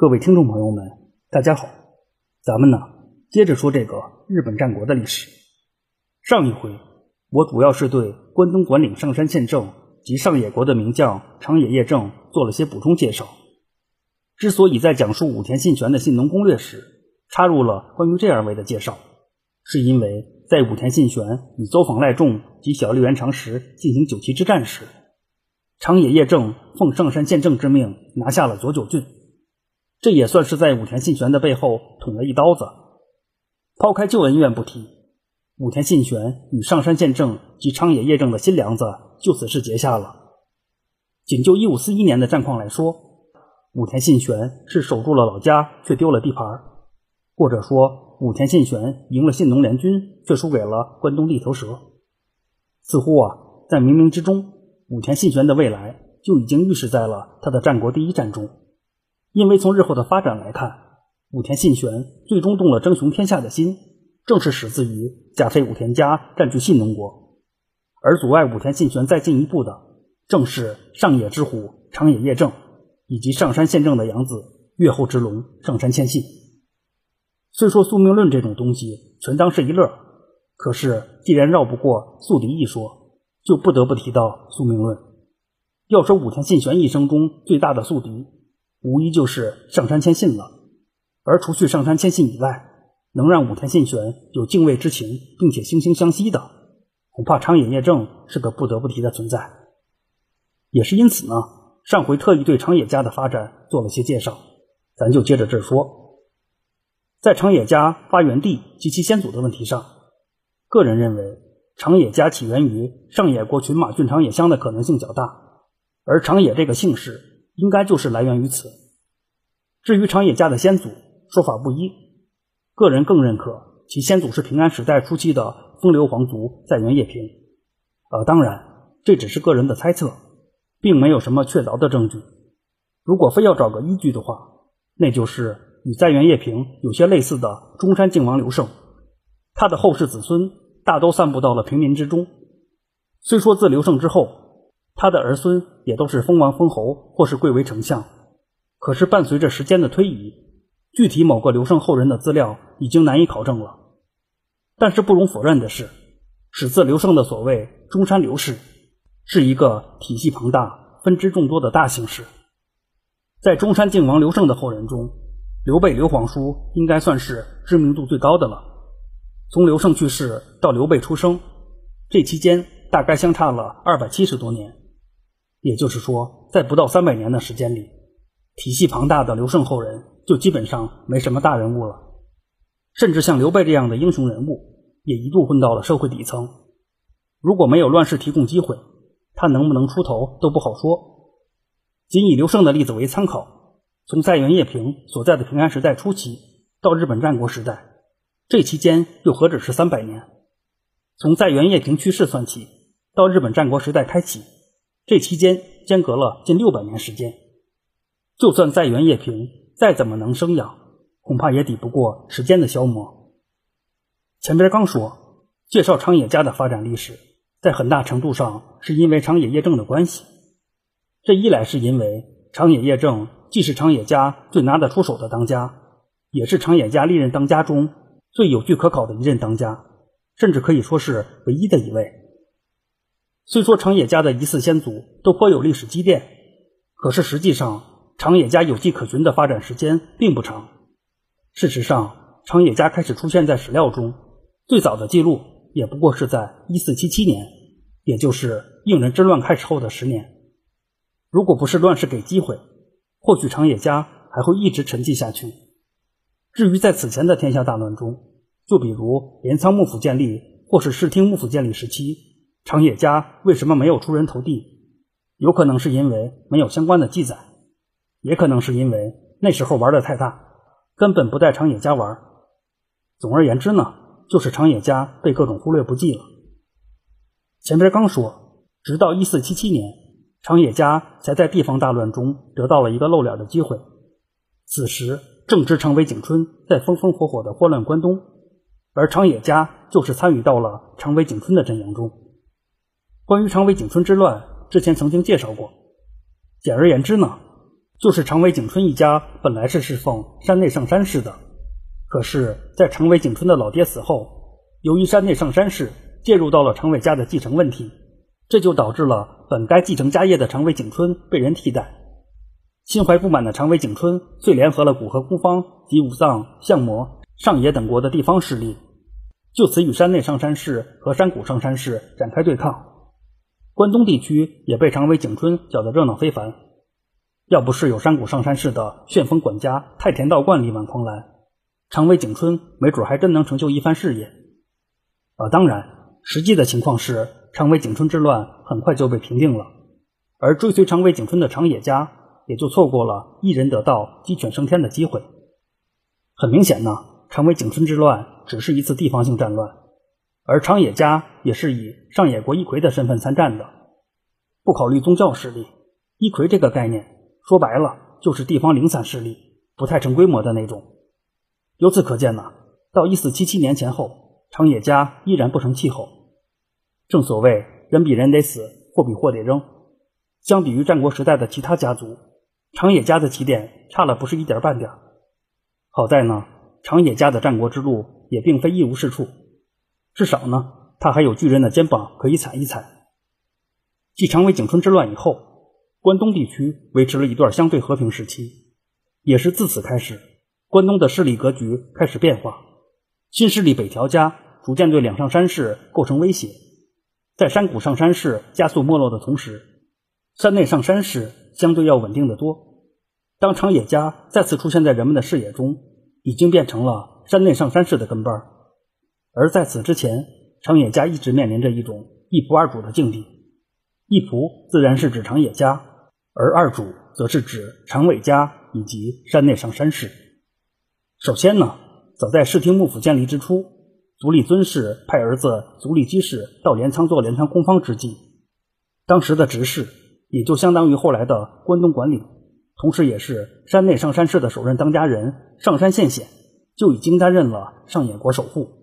各位听众朋友们，大家好，咱们呢接着说这个日本战国的历史。上一回我主要是对关东管领上山宪政及上野国的名将长野叶正做了些补充介绍。之所以在讲述武田信玄的信农攻略时插入了关于这二位的介绍，是因为在武田信玄与走访赖仲及小笠原长时进行九岐之战时，长野叶正奉上山宪政之命拿下了佐久郡。这也算是在武田信玄的背后捅了一刀子。抛开旧恩怨不提，武田信玄与上山宪政及昌野叶政的新梁子就此是结下了。仅就一五四一年的战况来说，武田信玄是守住了老家，却丢了地盘；或者说，武田信玄赢了信农联军，却输给了关东地头蛇。似乎啊，在冥冥之中，武田信玄的未来就已经预示在了他的战国第一战中。因为从日后的发展来看，武田信玄最终动了争雄天下的心，正是始自于甲斐武田家占据信浓国，而阻碍武田信玄再进一步的，正是上野之虎长野叶正以及上山宪政的养子越后之龙上山千信。虽说宿命论这种东西全当是一乐，可是既然绕不过宿敌一说，就不得不提到宿命论。要说武田信玄一生中最大的宿敌。无疑就是上山谦信了，而除去上山谦信以外，能让武田信玄有敬畏之情，并且惺惺相惜的，恐怕长野叶正是个不得不提的存在。也是因此呢，上回特意对长野家的发展做了些介绍，咱就接着这说。在长野家发源地及其先祖的问题上，个人认为长野家起源于上野国群马郡长野乡的可能性较大，而长野这个姓氏。应该就是来源于此。至于长野家的先祖，说法不一。个人更认可其先祖是平安时代初期的风流皇族在原叶平。呃，当然这只是个人的猜测，并没有什么确凿的证据。如果非要找个依据的话，那就是与在原叶平有些类似的中山靖王刘胜，他的后世子孙大都散布到了平民之中。虽说自刘胜之后。他的儿孙也都是封王封侯，或是贵为丞相。可是伴随着时间的推移，具体某个刘胜后人的资料已经难以考证了。但是不容否认的是，始自刘胜的所谓中山刘氏，是一个体系庞大、分支众多的大姓氏。在中山靖王刘胜的后人中，刘备刘皇叔应该算是知名度最高的了。从刘胜去世到刘备出生，这期间大概相差了二百七十多年。也就是说，在不到三百年的时间里，体系庞大的刘胜后人就基本上没什么大人物了。甚至像刘备这样的英雄人物，也一度混到了社会底层。如果没有乱世提供机会，他能不能出头都不好说。仅以刘胜的例子为参考，从在原叶平所在的平安时代初期到日本战国时代，这期间又何止是三百年？从在原叶平去世算起，到日本战国时代开启。这期间间隔了近六百年时间，就算在原叶平再怎么能生养，恐怕也抵不过时间的消磨。前边刚说介绍长野家的发展历史，在很大程度上是因为长野叶正的关系。这一来是因为长野叶正既是长野家最拿得出手的当家，也是长野家历任当家中最有据可考的一任当家，甚至可以说是唯一的一位。虽说长野家的疑似先祖都颇有历史积淀，可是实际上长野家有迹可循的发展时间并不长。事实上，长野家开始出现在史料中，最早的记录也不过是在一四七七年，也就是应仁之乱开始后的十年。如果不是乱世给机会，或许长野家还会一直沉寂下去。至于在此前的天下大乱中，就比如镰仓幕府建立或是室町幕府建立时期。长野家为什么没有出人头地？有可能是因为没有相关的记载，也可能是因为那时候玩的太大，根本不带长野家玩。总而言之呢，就是长野家被各种忽略不计了。前边刚说，直到一四七七年，长野家才在地方大乱中得到了一个露脸的机会。此时正值长尾景春在风风火火的祸乱关东，而长野家就是参与到了长尾景春的阵营中。关于长尾景春之乱，之前曾经介绍过。简而言之呢，就是长尾景春一家本来是侍奉山内上山氏的，可是，在长尾景春的老爹死后，由于山内上山氏介入到了长尾家的继承问题，这就导致了本该继承家业的长尾景春被人替代。心怀不满的长尾景春遂联合了古河孤芳及武藏、相模、上野等国的地方势力，就此与山内上山氏和山谷上山氏展开对抗。关东地区也被长尾景春搅得热闹非凡。要不是有山谷上山氏的旋风管家太田道观力挽狂澜，长尾景春没准还真能成就一番事业。啊，当然，实际的情况是长尾景春之乱很快就被平定了，而追随长尾景春的长野家也就错过了一人得道鸡犬升天的机会。很明显呢，长尾景春之乱只是一次地方性战乱。而长野家也是以上野国一魁的身份参战的，不考虑宗教势力，一魁这个概念说白了就是地方零散势力，不太成规模的那种。由此可见呢，到一四七七年前后，长野家依然不成气候。正所谓人比人得死，货比货得扔。相比于战国时代的其他家族，长野家的起点差了不是一点半点。好在呢，长野家的战国之路也并非一无是处。至少呢，他还有巨人的肩膀可以踩一踩。继长尾景春之乱以后，关东地区维持了一段相对和平时期，也是自此开始，关东的势力格局开始变化。新势力北条家逐渐对两上山氏构成威胁，在山谷上山氏加速没落的同时，山内上山氏相对要稳定的多。当长野家再次出现在人们的视野中，已经变成了山内上山氏的跟班儿。而在此之前，长野家一直面临着一种一仆二主的境地。一仆自然是指长野家，而二主则是指长尾家以及山内上山氏。首先呢，早在室町幕府建立之初，足利尊氏派儿子足利基氏到镰仓做镰仓公方之际，当时的执事，也就相当于后来的关东管理，同时也是山内上山氏的首任当家人上山县显，就已经担任了上野国守护。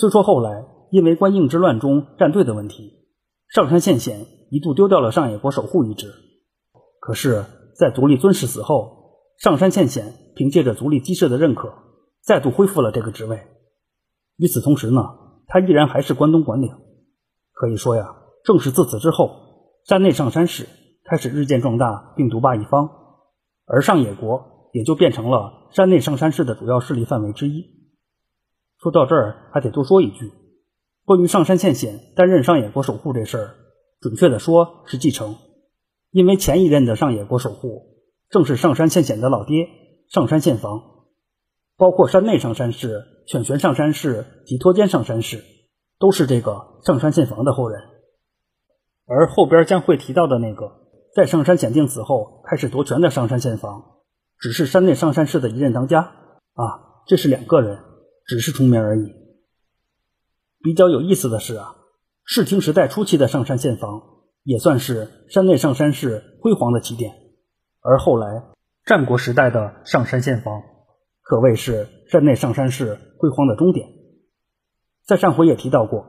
虽说后来因为关应之乱中站队的问题，上山县显一度丢掉了上野国守护一职，可是，在足利尊氏死后，上山县显凭借着足利基氏的认可，再度恢复了这个职位。与此同时呢，他依然还是关东管领。可以说呀，正是自此之后，山内上山氏开始日渐壮大，并独霸一方，而上野国也就变成了山内上山氏的主要势力范围之一。说到这儿，还得多说一句，关于上山县显担任上野国守护这事儿，准确的说是继承，因为前一任的上野国守护正是上山县显的老爹上山县房，包括山内上山氏、犬玄上山氏及托间上山氏，都是这个上山县房的后人。而后边将会提到的那个在上山显定死后开始夺权的上山县房，只是山内上山氏的一任当家啊，这是两个人。只是重名而已。比较有意思的是啊，室町时代初期的上山县房也算是山内上山氏辉煌的起点，而后来战国时代的上山县房可谓是山内上山氏辉煌的终点。在上回也提到过，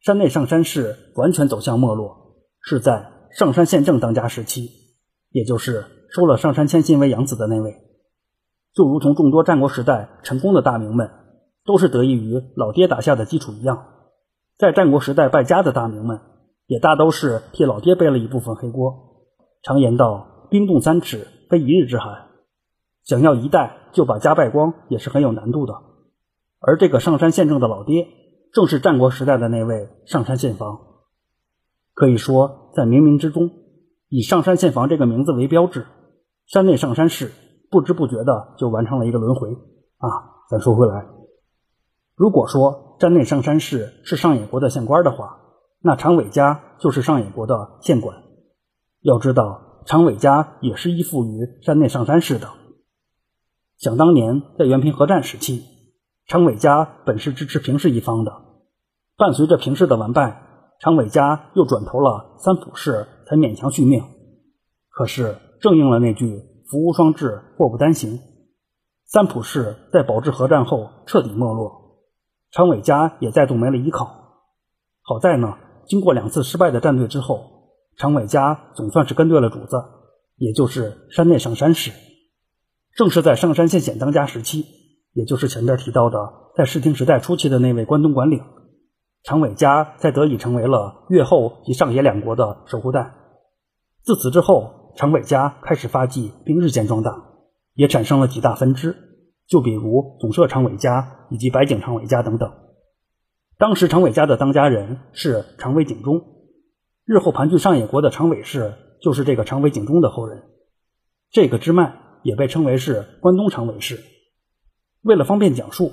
山内上山氏完全走向没落是在上山县政当家时期，也就是收了上山千信为养子的那位。就如同众多战国时代成功的大名们。都是得益于老爹打下的基础一样，在战国时代败家的大名们，也大都是替老爹背了一部分黑锅。常言道：“冰冻三尺，非一日之寒。”想要一代就把家败光，也是很有难度的。而这个上山县政的老爹，正是战国时代的那位上山县房。可以说，在冥冥之中，以上山县房这个名字为标志，山内上山氏不知不觉的就完成了一个轮回啊！咱说回来。如果说山内上山氏是上野国的县官的话，那长尾家就是上野国的县管。要知道，长尾家也是依附于山内上山氏的。想当年在元平合战时期，长尾家本是支持平氏一方的，伴随着平氏的完败，长尾家又转投了三浦氏，才勉强续命。可是正应了那句“福无双至，祸不单行”，三浦氏在保治合战后彻底没落。长尾家也再度没了依靠，好在呢，经过两次失败的战队之后，长尾家总算是跟对了主子，也就是山内上山氏。正是在上山县县当家时期，也就是前边提到的在室町时代初期的那位关东管领长尾家，才得以成为了越后及上野两国的守护代。自此之后，长尾家开始发迹，并日渐壮大，也产生了几大分支，就比如总社长尾家以及白井长尾家等等。当时长尾家的当家人是长尾景忠，日后盘踞上野国的长尾氏就是这个长尾景忠的后人。这个支脉也被称为是关东长尾氏。为了方便讲述，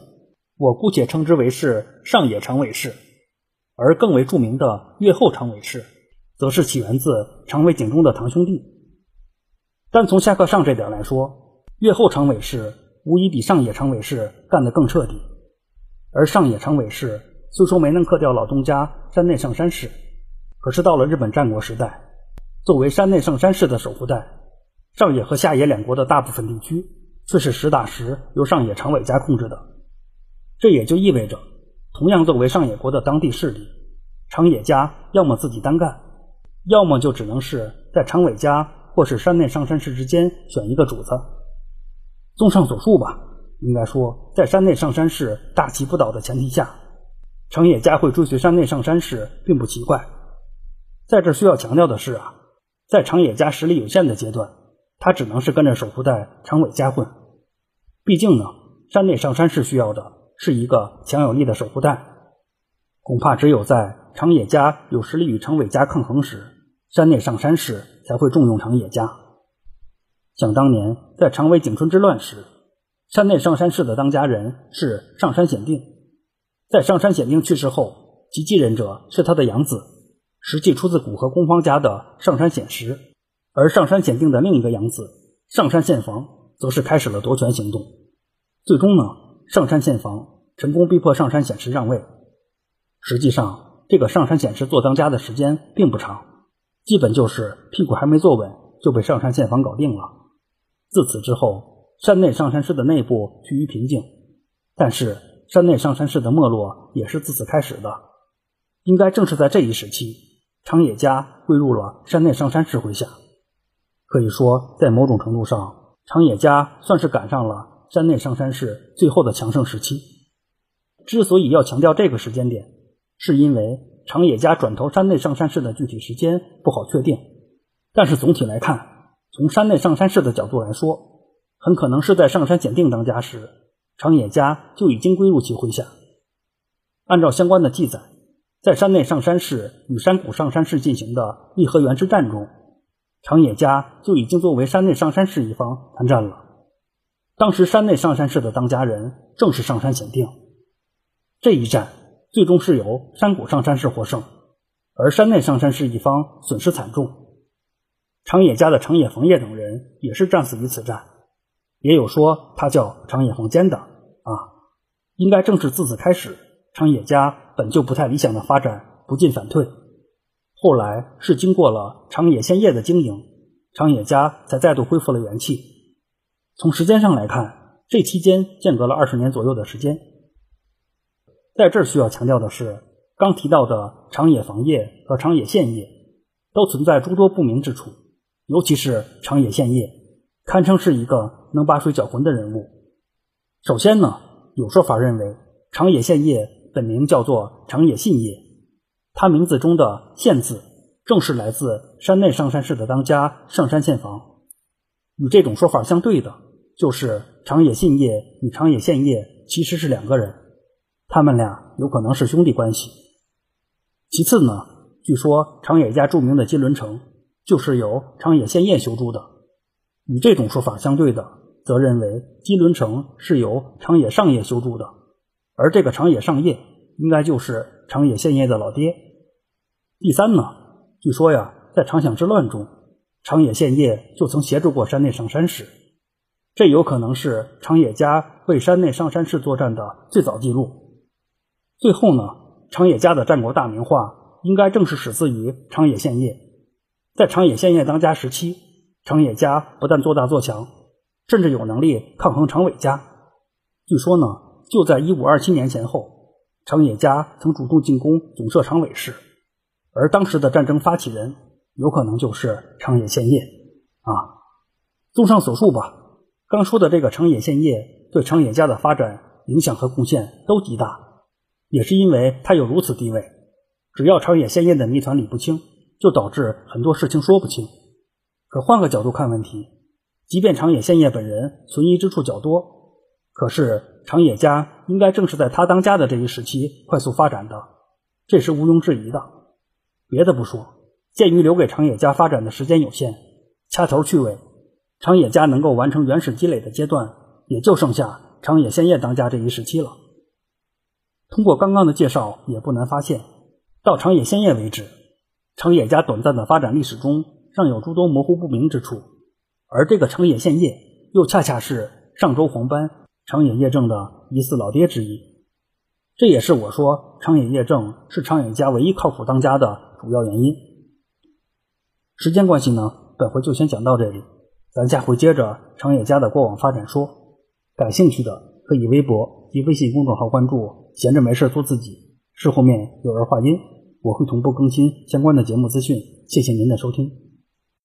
我姑且称之为是上野长尾氏。而更为著名的越后长尾氏，则是起源自长尾景忠的堂兄弟。单从下克上这点来说，越后长尾氏无疑比上野长尾氏干得更彻底。而上野长尾氏。虽说没能克掉老东家山内上山氏，可是到了日本战国时代，作为山内上山氏的守护代，上野和下野两国的大部分地区却是实打实由上野长尾家控制的。这也就意味着，同样作为上野国的当地势力，长野家要么自己单干，要么就只能是在长尾家或是山内上山氏之间选一个主子。综上所述吧，应该说，在山内上山氏大旗不倒的前提下。长野家会追随山内上山氏，并不奇怪。在这需要强调的是啊，在长野家实力有限的阶段，他只能是跟着守护代长尾家混。毕竟呢，山内上山氏需要的是一个强有力的守护代。恐怕只有在长野家有实力与长尾家抗衡时，山内上山氏才会重用长野家。想当年，在长尾景春之乱时，山内上山氏的当家人是上山显定。在上山显定去世后，其继任者是他的养子，实际出自古河公方家的上山显实，而上山显定的另一个养子上山宪房，则是开始了夺权行动。最终呢，上山宪房成功逼迫上山显实让位。实际上，这个上山显实做当家的时间并不长，基本就是屁股还没坐稳就被上山宪房搞定了。自此之后，山内上山氏的内部趋于平静，但是。山内上山氏的没落也是自此开始的，应该正是在这一时期，长野家归入了山内上山氏麾下。可以说，在某种程度上，长野家算是赶上了山内上山氏最后的强盛时期。之所以要强调这个时间点，是因为长野家转投山内上山氏的具体时间不好确定，但是总体来看，从山内上山氏的角度来说，很可能是在上山简定当家时。长野家就已经归入其麾下。按照相关的记载，在山内上山氏与山谷上山氏进行的立和园之战中，长野家就已经作为山内上山氏一方参战了。当时山内上山氏的当家人正是上山显定。这一战最终是由山谷上山氏获胜，而山内上山氏一方损失惨重。长野家的长野逢业等人也是战死于此战。也有说他叫长野黄坚的啊，应该正是自此开始，长野家本就不太理想的发展不进反退。后来是经过了长野县业的经营，长野家才再度恢复了元气。从时间上来看，这期间间隔了二十年左右的时间。在这需要强调的是，刚提到的长野房业和长野县业都存在诸多不明之处，尤其是长野县业。堪称是一个能把水搅浑的人物。首先呢，有说法认为长野县业本名叫做长野信业，他名字中的“县”字正是来自山内上山氏的当家上山县房。与这种说法相对的，就是长野信业与长野县业其实是两个人，他们俩有可能是兄弟关系。其次呢，据说长野家著名的金轮城就是由长野县业修筑的。与这种说法相对的，则认为金轮城是由长野上业修筑的，而这个长野上业应该就是长野县业的老爹。第三呢，据说呀，在长享之乱中，长野县业就曾协助过山内上山氏，这有可能是长野家为山内上山氏作战的最早记录。最后呢，长野家的战国大名画应该正是始自于长野县业，在长野县业当家时期。长野家不但做大做强，甚至有能力抗衡长尾家。据说呢，就在一五二七年前后，长野家曾主动进攻总社长尾氏，而当时的战争发起人有可能就是长野县业啊。综上所述吧，刚说的这个长野县业对长野家的发展影响和贡献都极大，也是因为他有如此地位。只要长野县业的谜团理不清，就导致很多事情说不清。可换个角度看问题，即便长野县业本人存疑之处较多，可是长野家应该正是在他当家的这一时期快速发展的，这是毋庸置疑的。别的不说，鉴于留给长野家发展的时间有限，掐头去尾。长野家能够完成原始积累的阶段，也就剩下长野县业当家这一时期了。通过刚刚的介绍，也不难发现，到长野县业为止，长野家短暂的发展历史中尚有诸多模糊不明之处，而这个长野县业又恰恰是上周黄斑长野业正的疑似老爹之一。这也是我说长野业正是长野家唯一靠谱当家的主要原因。时间关系呢，本回就先讲到这里。咱下回接着长野家的过往发展说，感兴趣的可以微博及微信公众号关注，闲着没事做自己，事后面有人话音，我会同步更新相关的节目资讯。谢谢您的收听。